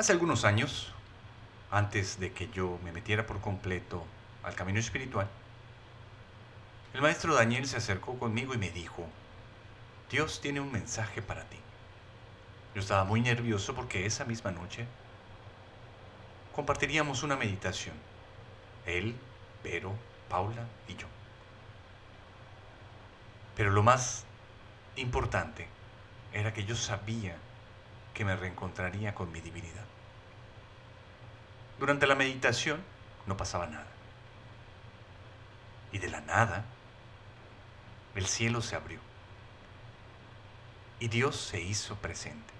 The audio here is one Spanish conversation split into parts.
Hace algunos años, antes de que yo me metiera por completo al camino espiritual, el maestro Daniel se acercó conmigo y me dijo, Dios tiene un mensaje para ti. Yo estaba muy nervioso porque esa misma noche compartiríamos una meditación. Él, Pero, Paula y yo. Pero lo más importante era que yo sabía que me reencontraría con mi divinidad. Durante la meditación no pasaba nada. Y de la nada, el cielo se abrió. Y Dios se hizo presente.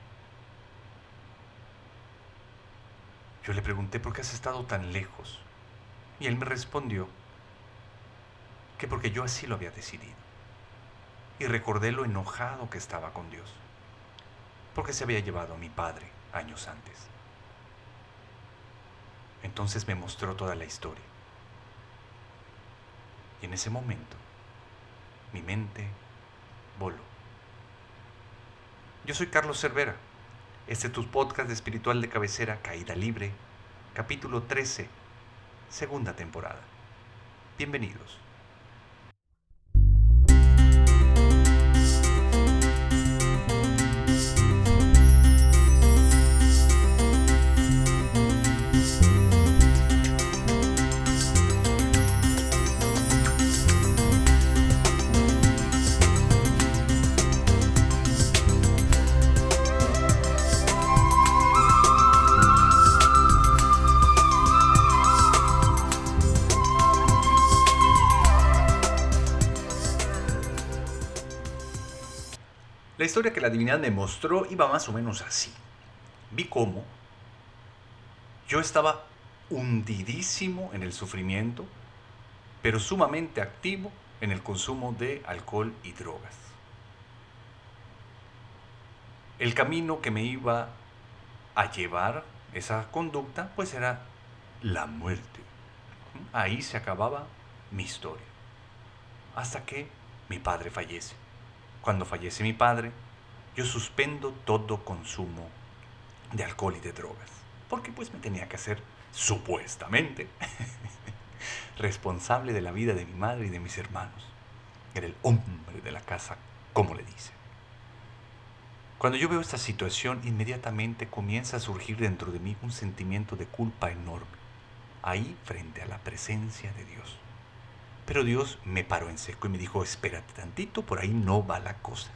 Yo le pregunté por qué has estado tan lejos. Y él me respondió que porque yo así lo había decidido. Y recordé lo enojado que estaba con Dios, porque se había llevado a mi padre años antes. Entonces me mostró toda la historia. Y en ese momento, mi mente voló. Yo soy Carlos Cervera. Este es tu podcast de espiritual de cabecera Caída Libre, capítulo 13, segunda temporada. Bienvenidos. La historia que la divinidad me mostró iba más o menos así. Vi cómo yo estaba hundidísimo en el sufrimiento, pero sumamente activo en el consumo de alcohol y drogas. El camino que me iba a llevar esa conducta pues era la muerte. Ahí se acababa mi historia. Hasta que mi padre fallece. Cuando fallece mi padre, yo suspendo todo consumo de alcohol y de drogas. Porque pues me tenía que hacer, supuestamente, responsable de la vida de mi madre y de mis hermanos. Era el hombre de la casa, como le dice. Cuando yo veo esta situación, inmediatamente comienza a surgir dentro de mí un sentimiento de culpa enorme, ahí frente a la presencia de Dios. Pero Dios me paró en seco y me dijo, espérate tantito, por ahí no va la cosa.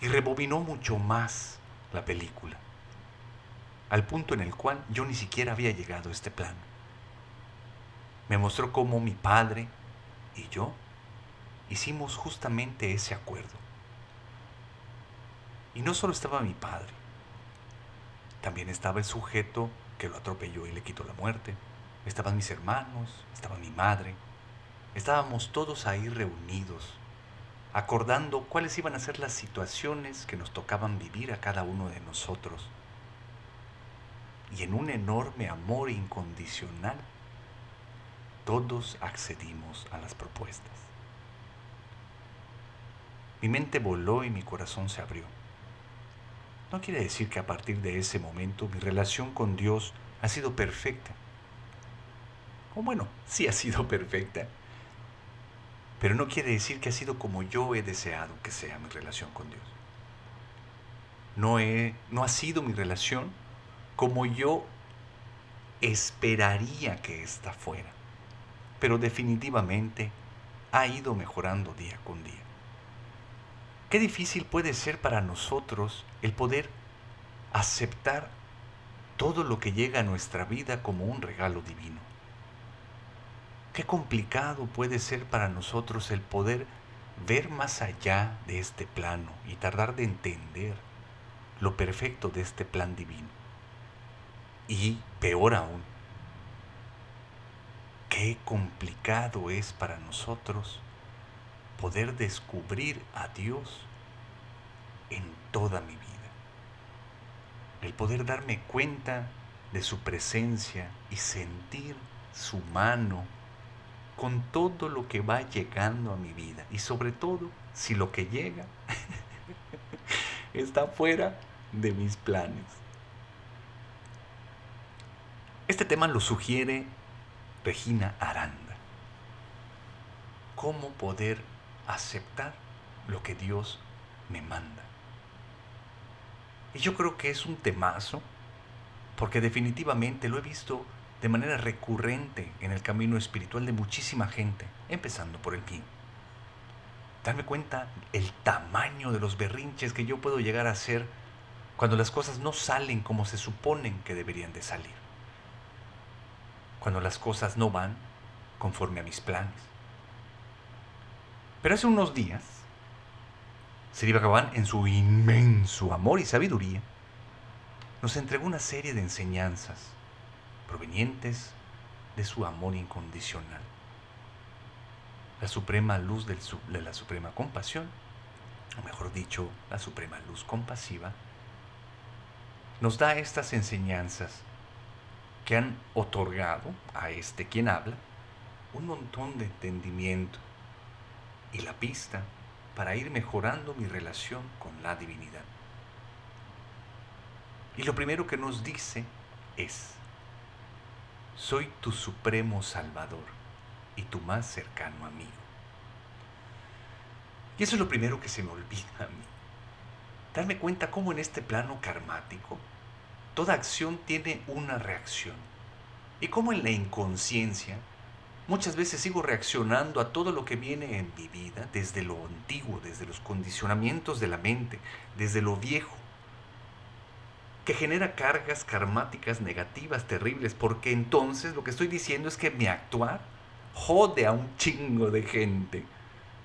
Y rebobinó mucho más la película, al punto en el cual yo ni siquiera había llegado a este plano. Me mostró cómo mi padre y yo hicimos justamente ese acuerdo. Y no solo estaba mi padre, también estaba el sujeto que lo atropelló y le quitó la muerte Estaban mis hermanos, estaba mi madre. Estábamos todos ahí reunidos, acordando cuáles iban a ser las situaciones que nos tocaban vivir a cada uno de nosotros. Y en un enorme amor incondicional, todos accedimos a las propuestas. Mi mente voló y mi corazón se abrió. No quiere decir que a partir de ese momento mi relación con Dios ha sido perfecta. O bueno, sí ha sido perfecta. Pero no quiere decir que ha sido como yo he deseado que sea mi relación con Dios. No, he, no ha sido mi relación como yo esperaría que ésta fuera. Pero definitivamente ha ido mejorando día con día. Qué difícil puede ser para nosotros el poder aceptar todo lo que llega a nuestra vida como un regalo divino. Qué complicado puede ser para nosotros el poder ver más allá de este plano y tardar de entender lo perfecto de este plan divino. Y peor aún, qué complicado es para nosotros poder descubrir a Dios en toda mi vida. El poder darme cuenta de su presencia y sentir su mano con todo lo que va llegando a mi vida y sobre todo si lo que llega está fuera de mis planes. Este tema lo sugiere Regina Aranda. ¿Cómo poder aceptar lo que Dios me manda? Y yo creo que es un temazo, porque definitivamente lo he visto de manera recurrente en el camino espiritual de muchísima gente, empezando por el mío. Darme cuenta el tamaño de los berrinches que yo puedo llegar a hacer cuando las cosas no salen como se suponen que deberían de salir. Cuando las cosas no van conforme a mis planes. Pero hace unos días, Sri Bhagavan, en su inmenso amor y sabiduría, nos entregó una serie de enseñanzas provenientes de su amor incondicional. La suprema luz de la suprema compasión, o mejor dicho, la suprema luz compasiva, nos da estas enseñanzas que han otorgado a este quien habla un montón de entendimiento y la pista para ir mejorando mi relación con la divinidad. Y lo primero que nos dice es, soy tu supremo Salvador y tu más cercano amigo. Y eso es lo primero que se me olvida a mí. Darme cuenta cómo en este plano karmático toda acción tiene una reacción. Y cómo en la inconsciencia muchas veces sigo reaccionando a todo lo que viene en mi vida desde lo antiguo, desde los condicionamientos de la mente, desde lo viejo que genera cargas karmáticas negativas, terribles, porque entonces lo que estoy diciendo es que mi actuar jode a un chingo de gente.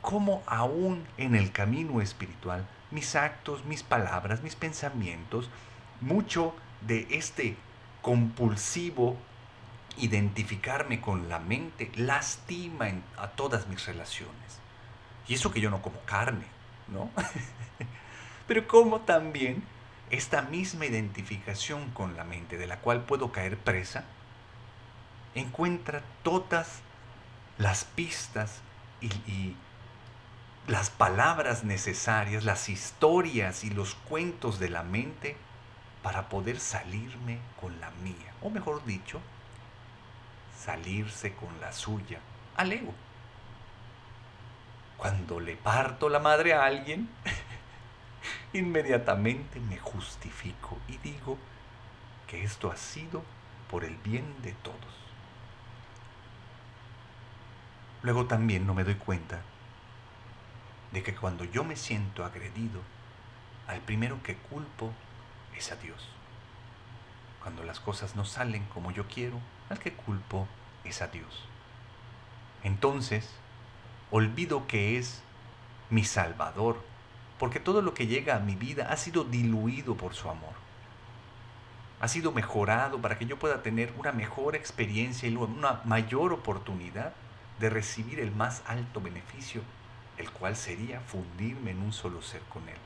Como aún en el camino espiritual, mis actos, mis palabras, mis pensamientos, mucho de este compulsivo identificarme con la mente lastima a todas mis relaciones. Y eso que yo no como carne, ¿no? Pero como también esta misma identificación con la mente de la cual puedo caer presa, encuentra todas las pistas y, las palabras necesarias, las historias y los cuentos de la mente para poder salirme con la mía, o mejor dicho, salirse con la suya al ego. Cuando le parto la madre a alguien, inmediatamente me justifico y digo que esto ha sido por el bien de todos. Luego también no me doy cuenta de que cuando yo me siento agredido, al primero que culpo es a Dios. Cuando las cosas no salen como yo quiero, al que culpo es a Dios. Entonces, olvido que es mi Salvador, porque todo lo que llega a mi vida ha sido diluido por su amor. Ha sido mejorado para que yo pueda tener una mejor experiencia y una mayor oportunidad de recibir el más alto beneficio, el cual sería fundirme en un solo ser con Él.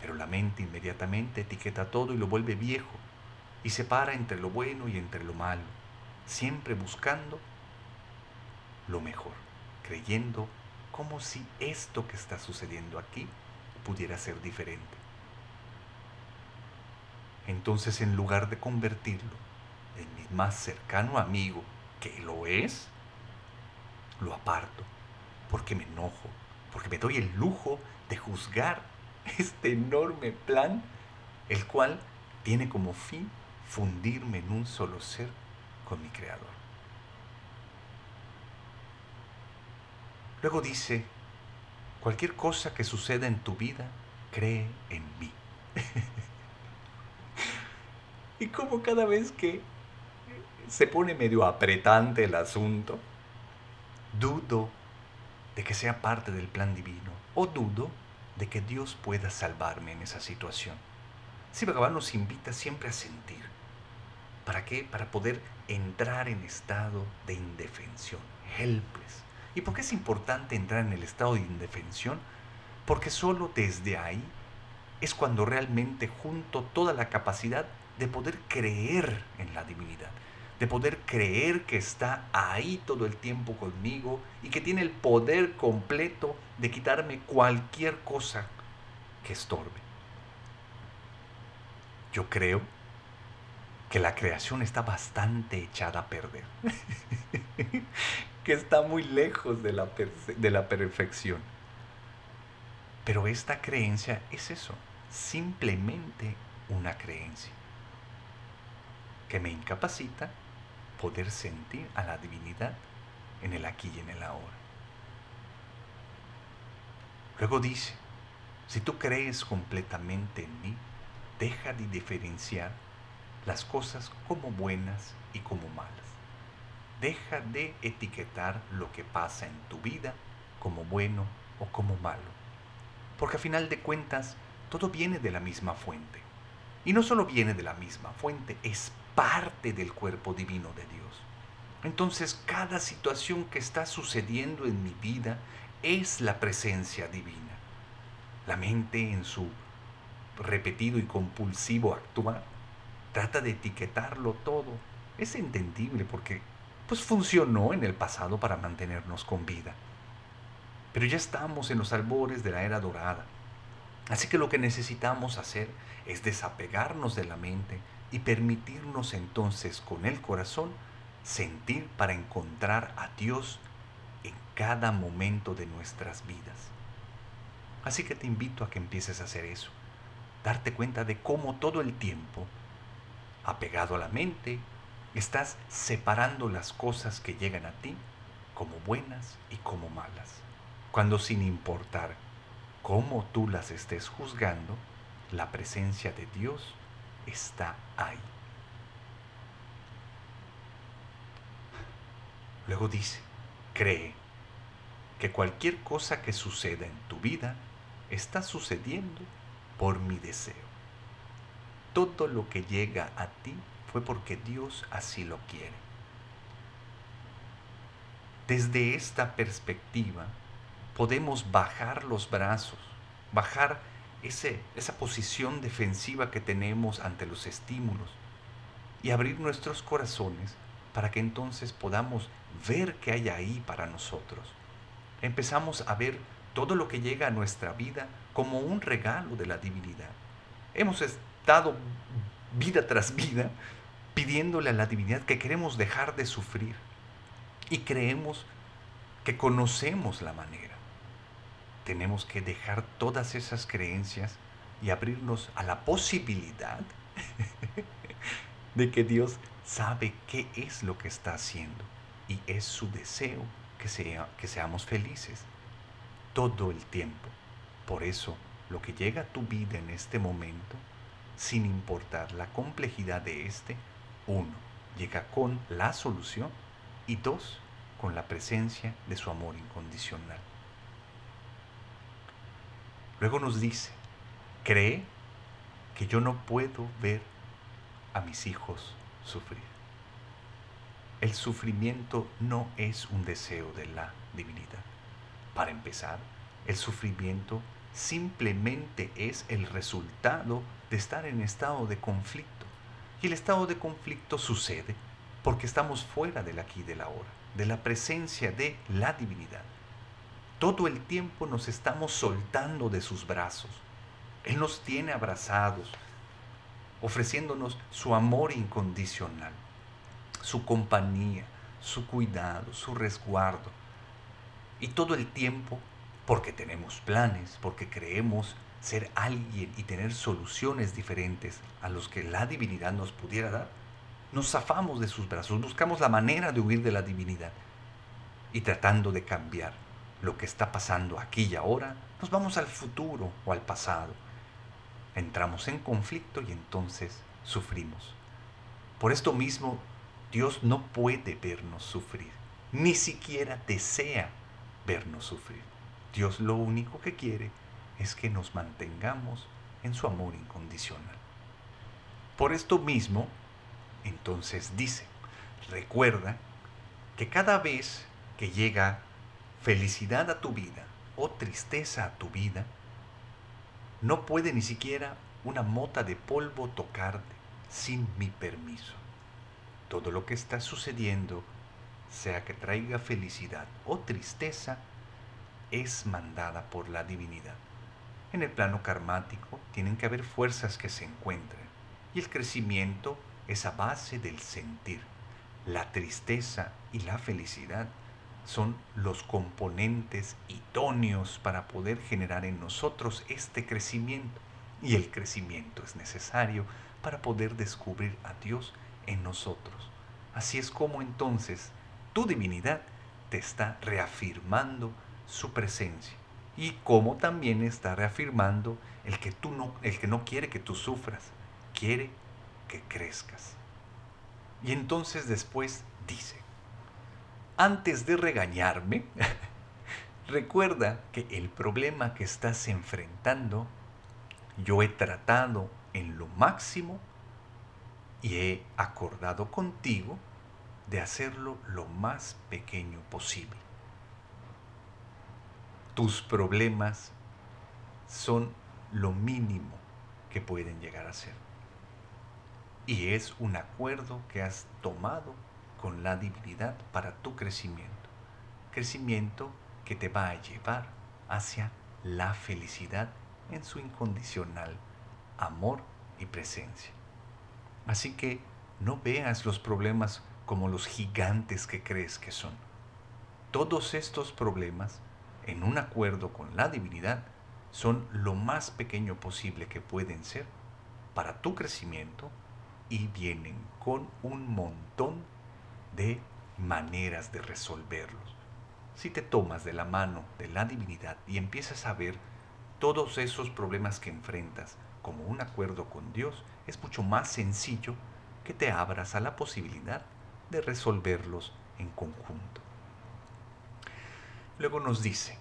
Pero la mente inmediatamente etiqueta todo y lo vuelve viejo y separa entre lo bueno y entre lo malo, siempre buscando lo mejor, creyendo como si esto que está sucediendo aquí pudiera ser diferente. Entonces, en lugar de convertirlo en mi más cercano amigo, que lo es, lo aparto, porque me enojo, porque me doy el lujo de juzgar este enorme plan, el cual tiene como fin fundirme en un solo ser con mi Creador. Luego dice, cualquier cosa que suceda en tu vida, cree en mí. y como cada vez que se pone medio apretante el asunto, dudo de que sea parte del plan divino o dudo de que Dios pueda salvarme en esa situación. Si Bhagavan nos invita siempre a sentir. ¿Para qué? Para poder entrar en estado de indefensión, helpless, ¿Y por qué es importante entrar en el estado de indefensión? Porque solo desde ahí es cuando realmente junto toda la capacidad de poder creer en la divinidad, de poder creer que está ahí todo el tiempo conmigo y que tiene el poder completo de quitarme cualquier cosa que estorbe. Yo creo que la creación está bastante echada a perder, que está muy lejos de la, de la perfección. Pero esta creencia es eso, simplemente una creencia que me incapacita poder sentir a la divinidad en el aquí y en el ahora. Luego dice, si tú crees completamente en mí, deja de diferenciar las cosas como buenas y como malas. Deja de etiquetar lo que pasa en tu vida como bueno o como malo. Porque a final de cuentas, todo viene de la misma fuente. Y no solo viene de la misma fuente, es parte del cuerpo divino de Dios. Entonces cada situación que está sucediendo en mi vida es la presencia divina. La mente en su repetido y compulsivo actuar trata de etiquetarlo todo. Es entendible porque pues funcionó en el pasado para mantenernos con vida. Pero ya estamos en los albores de la era dorada. Así que lo que necesitamos hacer es desapegarnos de la mente y permitirnos entonces con el corazón sentir para encontrar a Dios en cada momento de nuestras vidas. Así que te invito a que empieces a hacer eso, darte cuenta de cómo todo el tiempo, apegado a la mente, estás separando las cosas que llegan a ti como buenas y como malas, cuando sin importar cómo tú las estés juzgando, la presencia de Dios está ahí. Luego dice, cree que cualquier cosa que suceda en tu vida está sucediendo por mi deseo. Todo lo que llega a ti fue porque Dios así lo quiere. Desde esta perspectiva podemos bajar los brazos, bajar esa posición defensiva que tenemos ante los estímulos y abrir nuestros corazones para que entonces podamos ver qué hay ahí para nosotros. Empezamos a ver todo lo que llega a nuestra vida como un regalo de la divinidad. Hemos estado vida tras vida pidiéndole a la divinidad que queremos dejar de sufrir y creemos que conocemos la manera tenemos que dejar todas esas creencias y abrirnos a la posibilidad de que Dios sabe qué es lo que está haciendo y es su deseo que, sea, que seamos felices todo el tiempo. Por eso, lo que llega a tu vida en este momento, sin importar la complejidad de este, uno, llega con la solución y dos, con la presencia de su amor incondicional. Luego nos dice, cree que yo no puedo ver a mis hijos sufrir. El sufrimiento no es un deseo de la divinidad. Para empezar, el sufrimiento simplemente es el resultado de estar en estado de conflicto. Y el estado de conflicto sucede porque estamos fuera del aquí y del ahora, de la presencia de la divinidad todo el tiempo nos estamos soltando de sus brazos. Él nos tiene abrazados, ofreciéndonos su amor incondicional, su compañía, su cuidado, su resguardo. Y todo el tiempo, porque tenemos planes, porque creemos ser alguien y tener soluciones diferentes a los que la divinidad nos pudiera dar, nos zafamos de sus brazos, buscamos la manera de huir de la divinidad y tratando de cambiar lo que está pasando aquí y ahora, nos vamos al futuro o al pasado. Entramos en conflicto y entonces sufrimos. Por esto mismo, Dios no puede vernos sufrir, ni siquiera desea vernos sufrir. Dios lo único que quiere es que nos mantengamos en su amor incondicional. Por esto mismo, entonces dice, recuerda que cada vez que llega felicidad a tu vida o tristeza a tu vida, no puede ni siquiera una mota de polvo tocarte sin mi permiso. Todo lo que está sucediendo, sea que traiga felicidad o tristeza, es mandada por la divinidad. En el plano karmático tienen que haber fuerzas que se encuentren y el crecimiento es a base del sentir. La tristeza y la felicidad son los componentes idóneos para poder generar en nosotros este crecimiento. Y el crecimiento es necesario para poder descubrir a Dios en nosotros. Así es como entonces tu divinidad te está reafirmando su presencia y como también está reafirmando el que tú no el que no quiere que tú sufras, quiere que crezcas. Y entonces después dice, antes de regañarme, recuerda que el problema que estás enfrentando, yo he tratado en lo máximo y he acordado contigo de hacerlo lo más pequeño posible. Tus problemas son lo mínimo que pueden llegar a ser. Y es un acuerdo que has tomado con la divinidad para tu crecimiento. Crecimiento que te va a llevar hacia la felicidad en su incondicional amor y presencia. Así que no veas los problemas como los gigantes que crees que son. Todos estos problemas, en un acuerdo con la divinidad, son lo más pequeño posible que pueden ser para tu crecimiento y vienen con un montón de maneras de resolverlos. Si te tomas de la mano de la divinidad y empiezas a ver todos esos problemas que enfrentas como un acuerdo con Dios, es mucho más sencillo que te abras a la posibilidad de resolverlos en conjunto. Luego nos dice,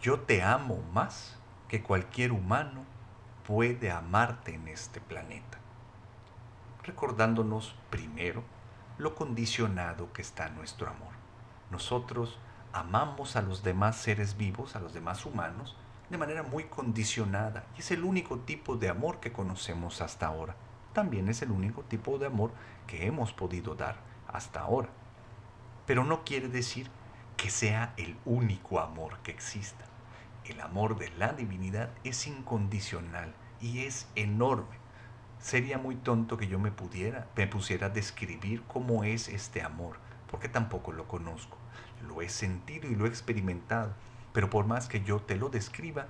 yo te amo más que cualquier humano puede amarte en este planeta recordándonos primero lo condicionado que está nuestro amor. Nosotros amamos a los demás seres vivos, a los demás humanos, de manera muy condicionada y es el único tipo de amor que conocemos hasta ahora. También es el único tipo de amor que hemos podido dar hasta ahora. Pero no quiere decir que sea el único amor que exista. El amor de la divinidad es incondicional y es enorme. Sería muy tonto que yo me pudiera, me pusiera a describir cómo es este amor, porque tampoco lo conozco. Lo he sentido y lo he experimentado, pero por más que yo te lo describa,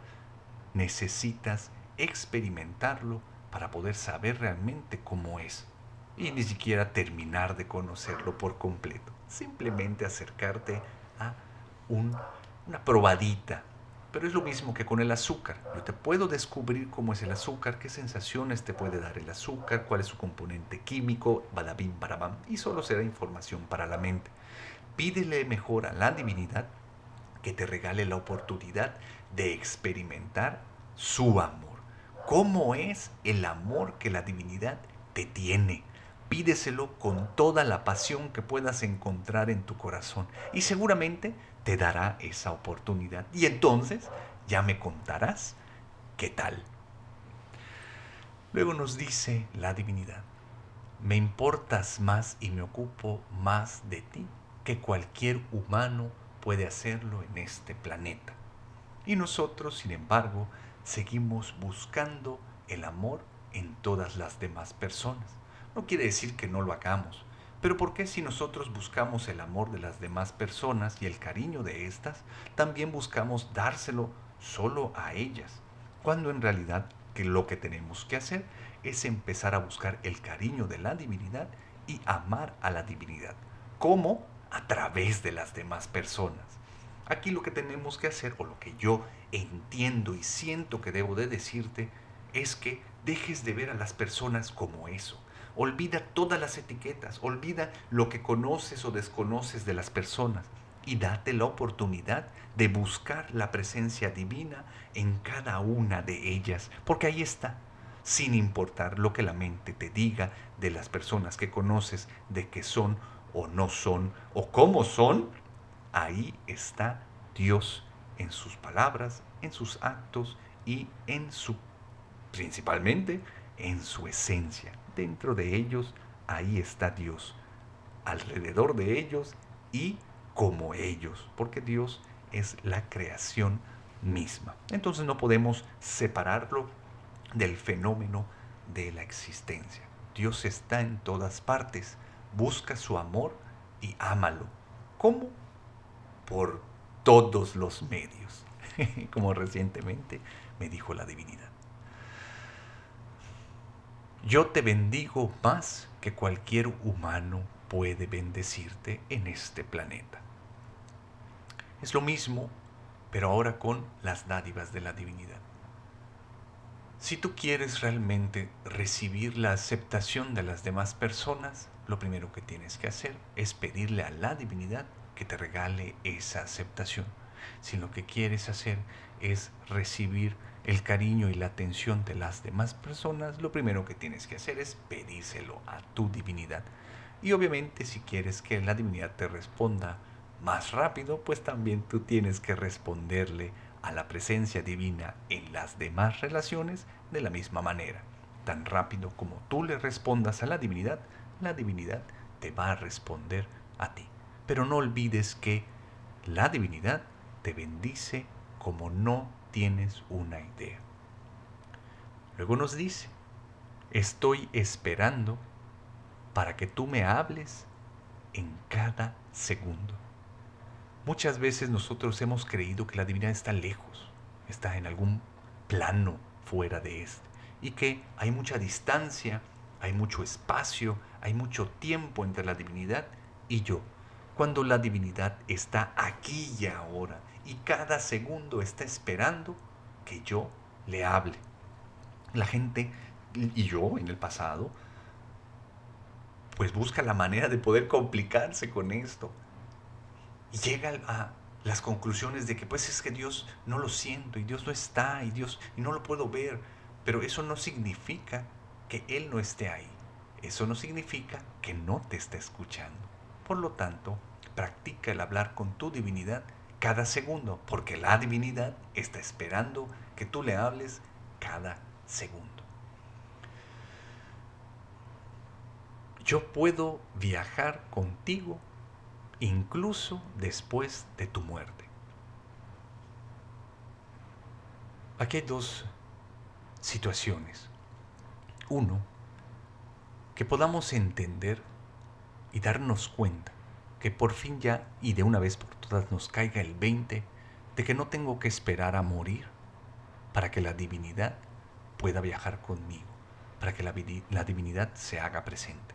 necesitas experimentarlo para poder saber realmente cómo es. Y ni siquiera terminar de conocerlo por completo. Simplemente acercarte una probadita pero es lo mismo que con el azúcar. Yo te puedo descubrir cómo es el azúcar, qué sensaciones te puede dar el azúcar, cuál es su componente químico, badabim, barabam, y solo será información para la mente. Pídele mejor a la divinidad que te regale la oportunidad de experimentar su amor. ¿Cómo es el amor que la divinidad te tiene? Pídeselo con toda la pasión que puedas encontrar en tu corazón y seguramente te dará esa oportunidad. Y entonces ya me contarás qué tal. Luego nos dice la divinidad, me importas más y me ocupo más de ti que cualquier humano puede hacerlo en este planeta. Y nosotros, sin embargo, seguimos buscando el amor en todas las demás personas. No quiere decir que no lo hagamos, pero ¿por qué si nosotros buscamos el amor de las demás personas y el cariño de éstas, también buscamos dárselo solo a ellas? Cuando en realidad que lo que tenemos que hacer es empezar a buscar el cariño de la divinidad y amar a la divinidad. ¿Cómo? A través de las demás personas. Aquí lo que tenemos que hacer, o lo que yo entiendo y siento que debo de decirte, es que dejes de ver a las personas como eso, Olvida todas las etiquetas, olvida lo que conoces o desconoces de las personas y date la oportunidad de buscar la presencia divina en cada una de ellas, porque ahí está, sin importar lo que la mente te diga de las personas que conoces, de que son o no son, o cómo son, ahí está Dios en sus palabras, en sus actos y en su, principalmente, en su esencia dentro de ellos, ahí está Dios, alrededor de ellos y como ellos, porque Dios es la creación misma. Entonces no podemos separarlo del fenómeno de la existencia. Dios está en todas partes. Busca su amor y ámalo. ¿Cómo? Por todos los medios, como recientemente me dijo la divinidad. Yo te bendigo más que cualquier humano puede bendecirte en este planeta. Es lo mismo, pero ahora con las dádivas de la divinidad. Si tú quieres realmente recibir la aceptación de las demás personas, lo primero que tienes que hacer es pedirle a la divinidad que te regale esa aceptación. Si lo que quieres hacer es recibir el cariño y la atención de las demás personas, lo primero que tienes que hacer es pedírselo a tu divinidad. Y obviamente si quieres que la divinidad te responda más rápido, pues también tú tienes que responderle a la presencia divina en las demás relaciones de la misma manera. Tan rápido como tú le respondas a la divinidad, la divinidad te va a responder a ti. Pero no olvides que la divinidad te bendice como no tienes una idea. Luego nos dice, estoy esperando para que tú me hables en cada segundo. Muchas veces nosotros hemos creído que la divinidad está lejos, está en algún plano fuera de este, y que hay mucha distancia, hay mucho espacio, hay mucho tiempo entre la divinidad y yo, cuando la divinidad está aquí y ahora, y cada segundo está esperando que yo le hable. La gente, y yo en el pasado, pues busca la manera de poder complicarse con esto y llega a las conclusiones de que pues es que Dios no lo siento y Dios no está y Dios no lo puedo ver, pero eso no significa que Él no esté ahí. Eso no significa que no te esté escuchando. Por lo tanto, practica el hablar con tu divinidad cada segundo, porque la divinidad está esperando que tú le hables cada segundo. Yo puedo viajar contigo incluso después de tu muerte. Aquí hay dos situaciones. Uno, que podamos entender y darnos cuenta que por fin ya y de una vez por todas nos caiga el 20 de que no tengo que esperar a morir para que la divinidad pueda viajar conmigo, para que la, la divinidad se haga presente.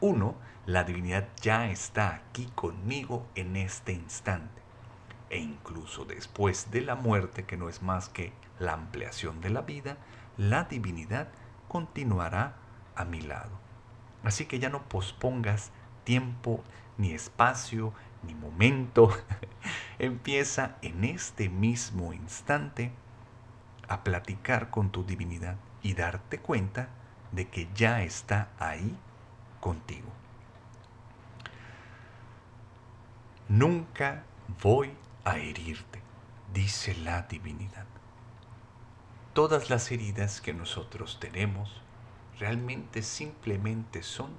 Uno, la divinidad ya está aquí conmigo en este instante. E incluso después de la muerte, que no es más que la ampliación de la vida, la divinidad continuará a mi lado. Así que ya no pospongas tiempo, ni espacio, ni momento. Empieza en este mismo instante a platicar con tu divinidad y darte cuenta de que ya está ahí contigo. Nunca voy a herirte, dice la divinidad. Todas las heridas que nosotros tenemos realmente simplemente son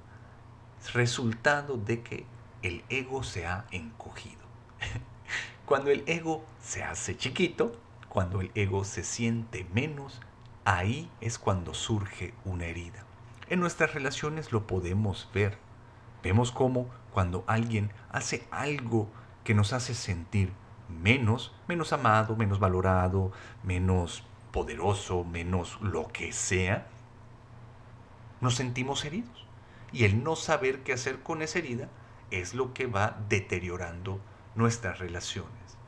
resultado de que el ego se ha encogido. Cuando el ego se hace chiquito, cuando el ego se siente menos, ahí es cuando surge una herida. En nuestras relaciones lo podemos ver. Vemos cómo cuando alguien hace algo que nos hace sentir menos, menos amado, menos valorado, menos poderoso, menos lo que sea, nos sentimos heridos. Y el no saber qué hacer con esa herida es lo que va deteriorando nuestras relaciones.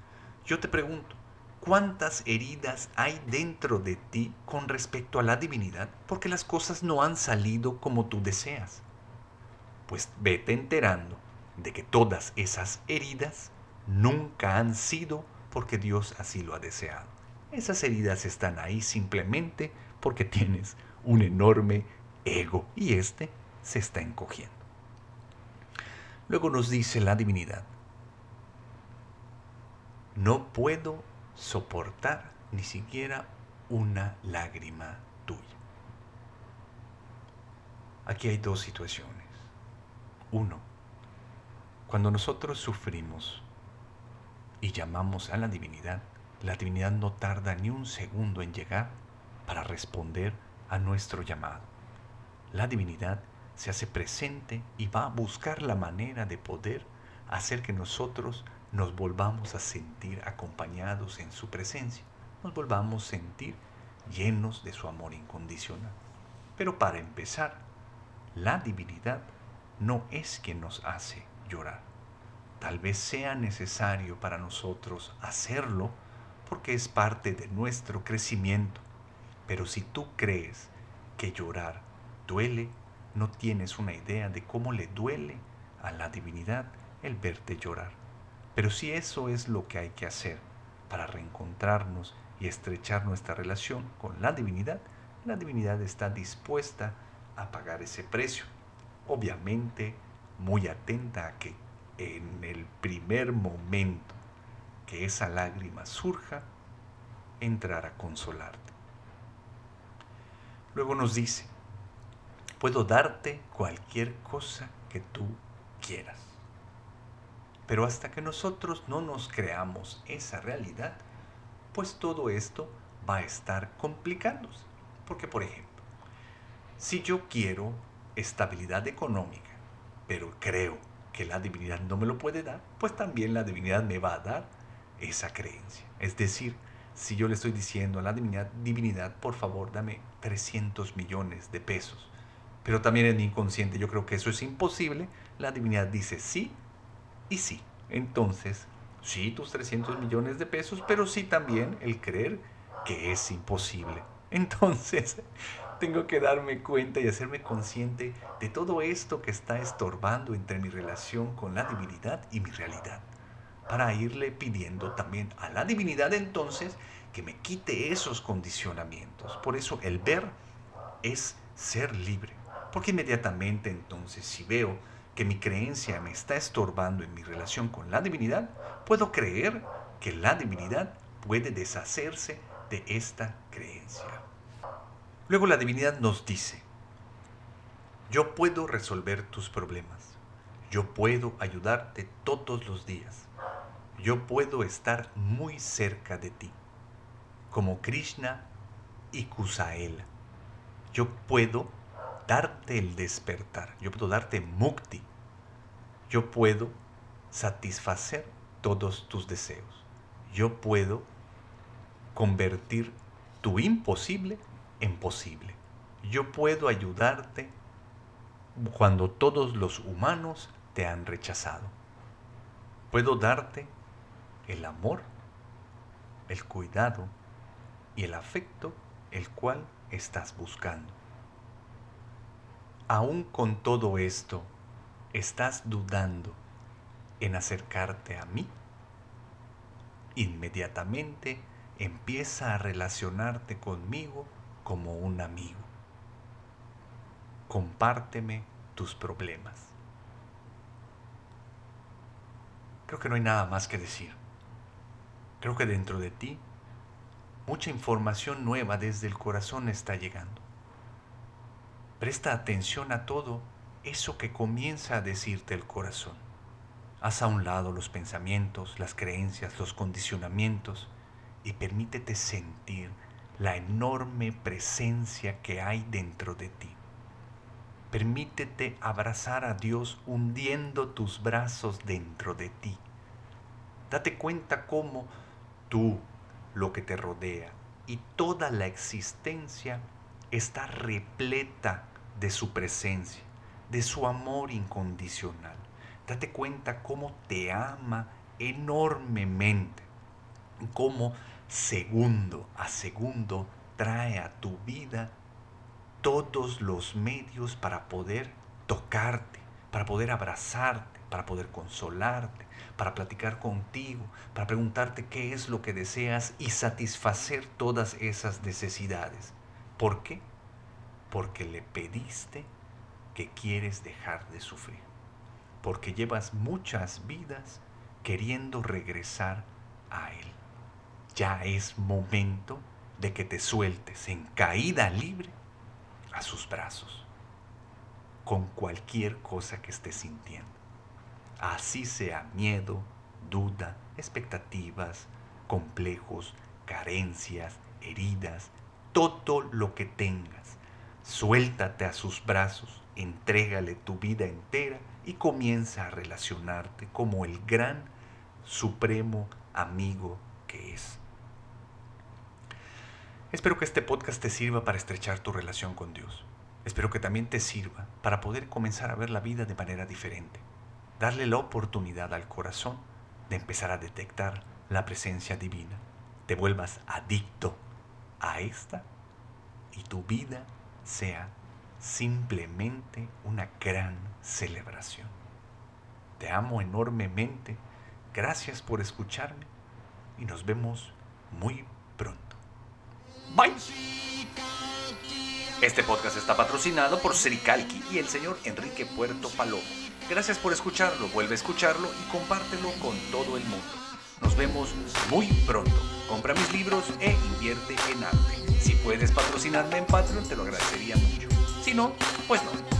Yo te pregunto, cuántas heridas hay dentro de ti con respecto a la divinidad porque las cosas no han salido como tú deseas. Pues vete enterando de que todas esas heridas nunca han sido porque Dios así lo ha deseado. Esas heridas están ahí simplemente porque tienes un enorme ego y este se está encogiendo. Luego nos dice la divinidad, no puedo soportar ni siquiera una lágrima tuya. Aquí hay dos situaciones. Uno, cuando nosotros sufrimos y llamamos a la divinidad, la divinidad no tarda ni un segundo en llegar para responder a nuestro llamado. la divinidad se hace presente y va a buscar la manera de poder hacer que nosotros nos volvamos a sentir acompañados en su presencia, nos volvamos a sentir llenos de su amor incondicional. Pero para empezar, la divinidad no es quien nos hace llorar. Tal vez sea necesario para nosotros hacerlo porque es parte de nuestro crecimiento. Pero si tú crees que llorar duele, no tienes una idea de cómo le duele a la divinidad el verte llorar. Pero si eso es lo que hay que hacer para reencontrarnos y estrechar nuestra relación con la divinidad, la divinidad está dispuesta a pagar ese precio. Obviamente muy atenta a que en el primer momento que esa lágrima surja, entrar a consolarte. Luego nos dice, puedo darte cualquier cosa que tú quieras. Pero hasta que nosotros no nos creamos esa realidad, pues todo esto va a estar complicándose. Porque, por ejemplo, si yo quiero estabilidad económica, pero creo que la divinidad no me lo puede dar, pues también la divinidad me va a dar esa creencia. Es decir, si yo le estoy diciendo a la divinidad, divinidad, por favor, dame 300 millones de pesos, pero también en inconsciente yo creo que eso es imposible, la divinidad dice sí y sí. Entonces, sí tus 300 millones de pesos, pero sí también el creer que es imposible. Entonces, tengo que darme cuenta y hacerme consciente de todo esto que está estorbando entre mi relación con la divinidad y mi realidad. Para irle pidiendo también a la divinidad entonces que me quite esos condicionamientos. Por eso el ver es ser libre. Porque inmediatamente entonces si veo que mi creencia me está estorbando en mi relación con la divinidad, puedo creer que la divinidad puede deshacerse de esta creencia. Luego la divinidad nos dice, yo puedo resolver tus problemas, yo puedo ayudarte todos los días, yo puedo estar muy cerca de ti, como Krishna y Kusaela. Yo puedo darte el despertar, yo puedo darte mukti, yo puedo satisfacer todos tus deseos, yo puedo convertir tu imposible imposible. Yo puedo ayudarte cuando todos los humanos te han rechazado. Puedo darte el amor, el cuidado y el afecto el cual estás buscando. Aún con todo esto, ¿estás dudando en acercarte a mí? Inmediatamente empieza a relacionarte conmigo como un amigo. Compárteme tus problemas. Creo que no hay nada más que decir. Creo que dentro de ti mucha información nueva desde el corazón está llegando. Presta atención a todo eso que comienza a decirte el corazón. Haz a un lado los pensamientos, las creencias, los condicionamientos y permítete sentir la enorme presencia que hay dentro de ti. Permítete abrazar a Dios hundiendo tus brazos dentro de ti. Date cuenta cómo tú, lo que te rodea y toda la existencia está repleta de su presencia, de su amor incondicional. Date cuenta cómo te ama enormemente, cómo segundo a segundo trae a tu vida todos los medios para poder tocarte, para poder abrazarte, para poder consolarte, para platicar contigo, para preguntarte qué es lo que deseas y satisfacer todas esas necesidades. ¿Por qué? Porque le pediste que quieres dejar de sufrir. Porque llevas muchas vidas queriendo regresar a Él ya es momento de que te sueltes en caída libre a sus brazos, con cualquier cosa que estés sintiendo. Así sea miedo, duda, expectativas, complejos, carencias, heridas, todo lo que tengas. Suéltate a sus brazos, entrégale tu vida entera y comienza a relacionarte como el gran, supremo amigo que es. Espero que este podcast te sirva para estrechar tu relación con Dios. Espero que también te sirva para poder comenzar a ver la vida de manera diferente. Darle la oportunidad al corazón de empezar a detectar la presencia divina. Te vuelvas adicto a esta y tu vida sea simplemente una gran celebración. Te amo enormemente. Gracias por escucharme y nos vemos muy pronto. Bye. Este podcast está patrocinado por Sericalqui y el señor Enrique Puerto Palomo. Gracias por escucharlo, vuelve a escucharlo y compártelo con todo el mundo. Nos vemos muy pronto. Compra mis libros e invierte en arte. Si puedes patrocinarme en Patreon, te lo agradecería mucho. Si no, pues no.